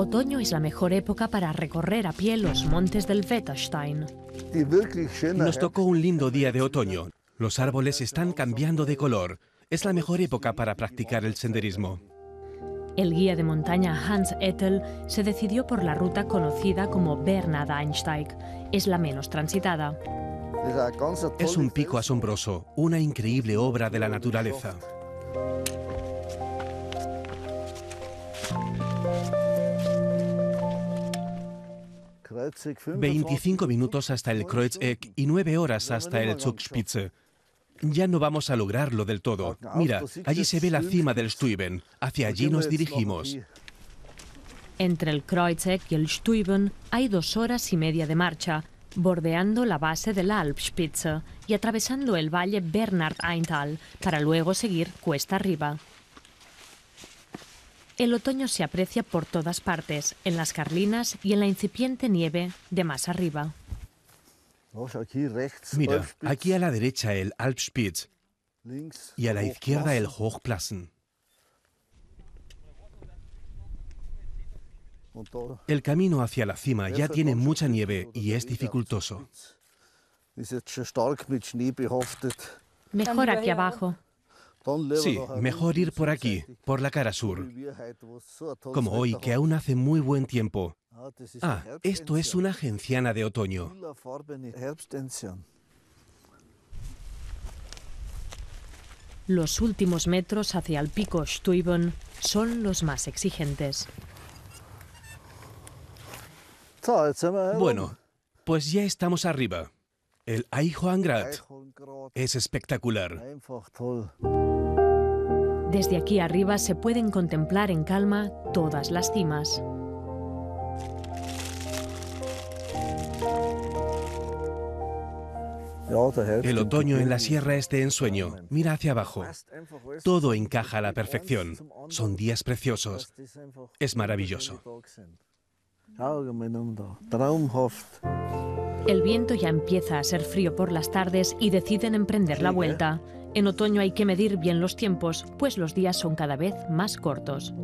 Otoño es la mejor época para recorrer a pie los montes del Wetterstein. Nos tocó un lindo día de otoño. Los árboles están cambiando de color. Es la mejor época para practicar el senderismo. El guía de montaña Hans Ettel se decidió por la ruta conocida como Bernard Einsteig. Es la menos transitada. Es un pico asombroso, una increíble obra de la naturaleza. 25 minutos hasta el Kreuzeck y 9 horas hasta el Zugspitze. Ya no vamos a lograrlo del todo. Mira, allí se ve la cima del Stuyben. Hacia allí nos dirigimos. Entre el Kreuzeck y el Stuyben hay dos horas y media de marcha, bordeando la base de la Alpspitze y atravesando el valle Bernard Eintal para luego seguir cuesta arriba. El otoño se aprecia por todas partes, en las Carlinas y en la incipiente nieve de más arriba. Mira, aquí a la derecha el Alpspitz y a la izquierda el Hochplassen. El camino hacia la cima ya tiene mucha nieve y es dificultoso. Mejor aquí abajo. Sí, mejor ir por aquí, por la cara sur. Como hoy, que aún hace muy buen tiempo. Ah, esto es una genciana de otoño. Los últimos metros hacia el pico Stuyben son los más exigentes. Bueno, pues ya estamos arriba. El Eichhorngrat es espectacular. Desde aquí arriba se pueden contemplar en calma todas las cimas. El otoño en la sierra es de ensueño. Mira hacia abajo. Todo encaja a la perfección. Son días preciosos. Es maravilloso. El viento ya empieza a ser frío por las tardes y deciden emprender la vuelta. En otoño hay que medir bien los tiempos, pues los días son cada vez más cortos.